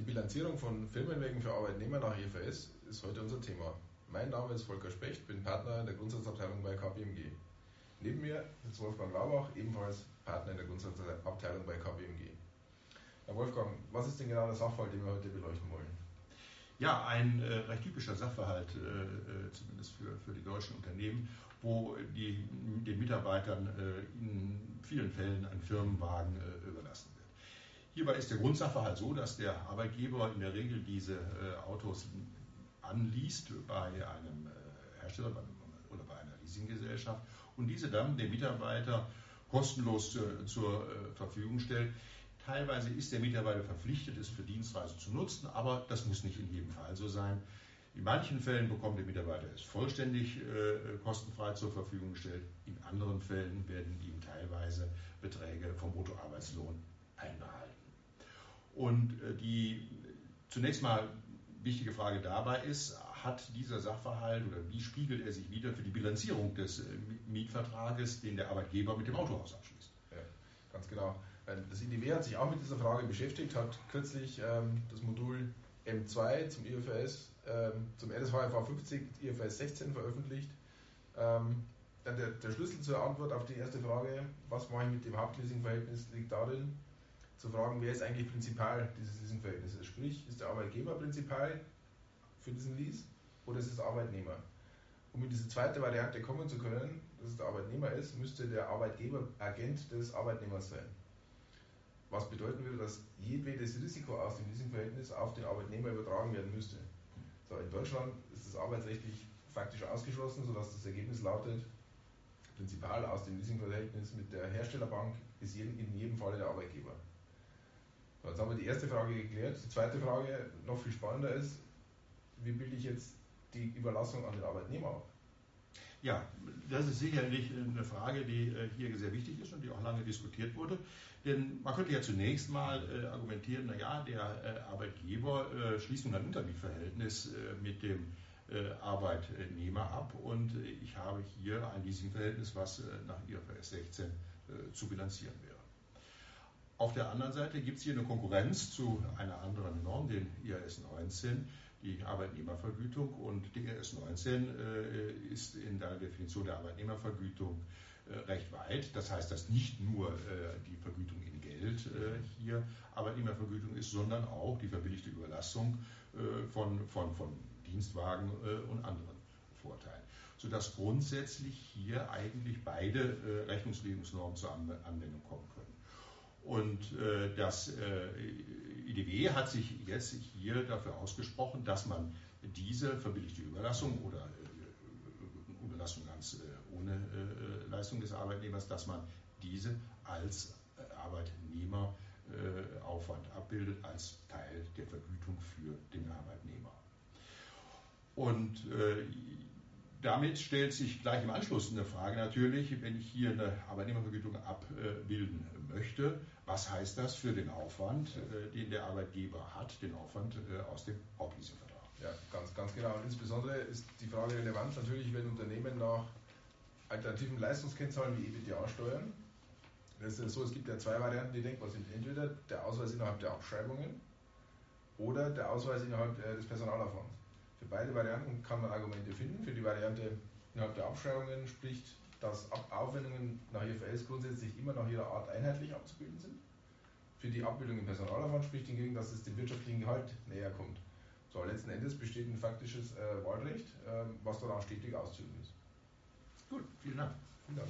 Die Bilanzierung von Firmenwegen für Arbeitnehmer nach IFRS ist heute unser Thema. Mein Name ist Volker Specht, bin Partner in der Grundsatzabteilung bei KPMG. Neben mir ist Wolfgang Laubach, ebenfalls Partner in der Grundsatzabteilung bei KPMG. Herr Wolfgang, was ist denn genau der Sachverhalt, den wir heute beleuchten wollen? Ja, ein äh, recht typischer Sachverhalt, äh, äh, zumindest für, für die deutschen Unternehmen, wo die, den Mitarbeitern äh, in vielen Fällen ein Firmenwagen äh, überlassen wird. Hierbei ist der Grundsachverhalt so, dass der Arbeitgeber in der Regel diese äh, Autos anliest bei einem Hersteller oder bei einer Leasinggesellschaft und diese dann dem Mitarbeiter kostenlos zur Verfügung stellt. Teilweise ist der Mitarbeiter verpflichtet, es für Dienstreisen zu nutzen, aber das muss nicht in jedem Fall so sein. In manchen Fällen bekommt der Mitarbeiter es vollständig äh, kostenfrei zur Verfügung gestellt. In anderen Fällen werden ihm teilweise Beträge vom Bruttoarbeitslohn einbehalten. Und äh, die zunächst mal wichtige Frage dabei ist, hat dieser Sachverhalt oder wie spiegelt er sich wieder für die Bilanzierung des äh, Mietvertrages, den der Arbeitgeber mit dem Autohaus abschließt? Ja, ganz genau. Das IDW hat sich auch mit dieser Frage beschäftigt, hat kürzlich ähm, das Modul M2 zum IFRS, ähm, zum RSHFV 50 IFRS 16 veröffentlicht. Ähm, dann der, der, Schlüssel zur Antwort auf die erste Frage, was mache ich mit dem Hauptleasingverhältnis, liegt darin, zu fragen, wer ist eigentlich Prinzipal dieses Leasingverhältnisses. Sprich, ist der Arbeitgeber Prinzipal für diesen Lease oder ist es Arbeitnehmer? Um in diese zweite Variante kommen zu können, dass es der Arbeitnehmer ist, müsste der Arbeitgeber Agent des Arbeitnehmers sein was bedeuten würde, dass jedwedes Risiko aus dem Leasingverhältnis auf den Arbeitnehmer übertragen werden müsste. So, in Deutschland ist das arbeitsrechtlich faktisch ausgeschlossen, sodass das Ergebnis lautet, Prinzipal aus dem Leasingverhältnis mit der Herstellerbank ist in jedem Falle der Arbeitgeber. Jetzt haben wir die erste Frage geklärt. Die zweite Frage, noch viel spannender ist, wie bilde ich jetzt die Überlassung an den Arbeitnehmer ab? Ja, das ist sicherlich eine Frage, die äh, hier sehr wichtig ist und die auch lange diskutiert wurde. Denn man könnte ja zunächst mal äh, argumentieren, naja, der äh, Arbeitgeber schließt nun ein Untermietverhältnis mit dem Arbeitnehmer ab und ich habe hier ein Leasingverhältnis, was nach IFRS 16 zu bilanzieren wäre. Auf der anderen Seite gibt es hier eine Konkurrenz zu einer anderen Norm, den IAS 19, die Arbeitnehmervergütung. Und die IAS 19 äh, ist in der Definition der Arbeitnehmervergütung äh, recht weit. Das heißt, dass nicht nur äh, die Vergütung in Geld äh, hier Arbeitnehmervergütung ist, sondern auch die verbilligte Überlassung äh, von, von, von Dienstwagen äh, und anderen Vorteilen. Sodass grundsätzlich hier eigentlich beide Rechnungslegungsnormen zur Anwendung kommen können. Und äh, das äh, IDW hat sich jetzt hier dafür ausgesprochen, dass man diese verbilligte Überlassung oder äh, Überlassung ganz äh, ohne äh, Leistung des Arbeitnehmers, dass man diese als äh, Arbeitnehmeraufwand abbildet, als Teil der Vergütung für den Arbeitnehmer. Und damit stellt sich gleich im Anschluss eine Frage natürlich, wenn ich hier eine Arbeitnehmervergütung abbilden möchte, was heißt das für den Aufwand, äh, den der Arbeitgeber hat, den Aufwand äh, aus dem Hauptleasingvertrag? Ja, ganz, ganz genau. Und insbesondere ist die Frage relevant natürlich, wenn Unternehmen nach alternativen Leistungskennzahlen wie EBTA steuern. Das ist so, es gibt ja zwei Varianten, die denkbar sind. Entweder der Ausweis innerhalb der Abschreibungen oder der Ausweis innerhalb äh, des Personalaufwands. Für beide Varianten kann man Argumente finden. Für die Variante innerhalb der Abschreibungen spricht, dass Aufwendungen nach IFRS grundsätzlich immer nach ihrer Art einheitlich abzubilden sind. Für die Abbildung im Personalaufwand spricht hingegen, dass es dem wirtschaftlichen Gehalt näher kommt. So, letzten Endes besteht ein faktisches äh, Wahlrecht, äh, was daran stetig auszuüben ist. Gut, vielen Dank. Vielen Dank.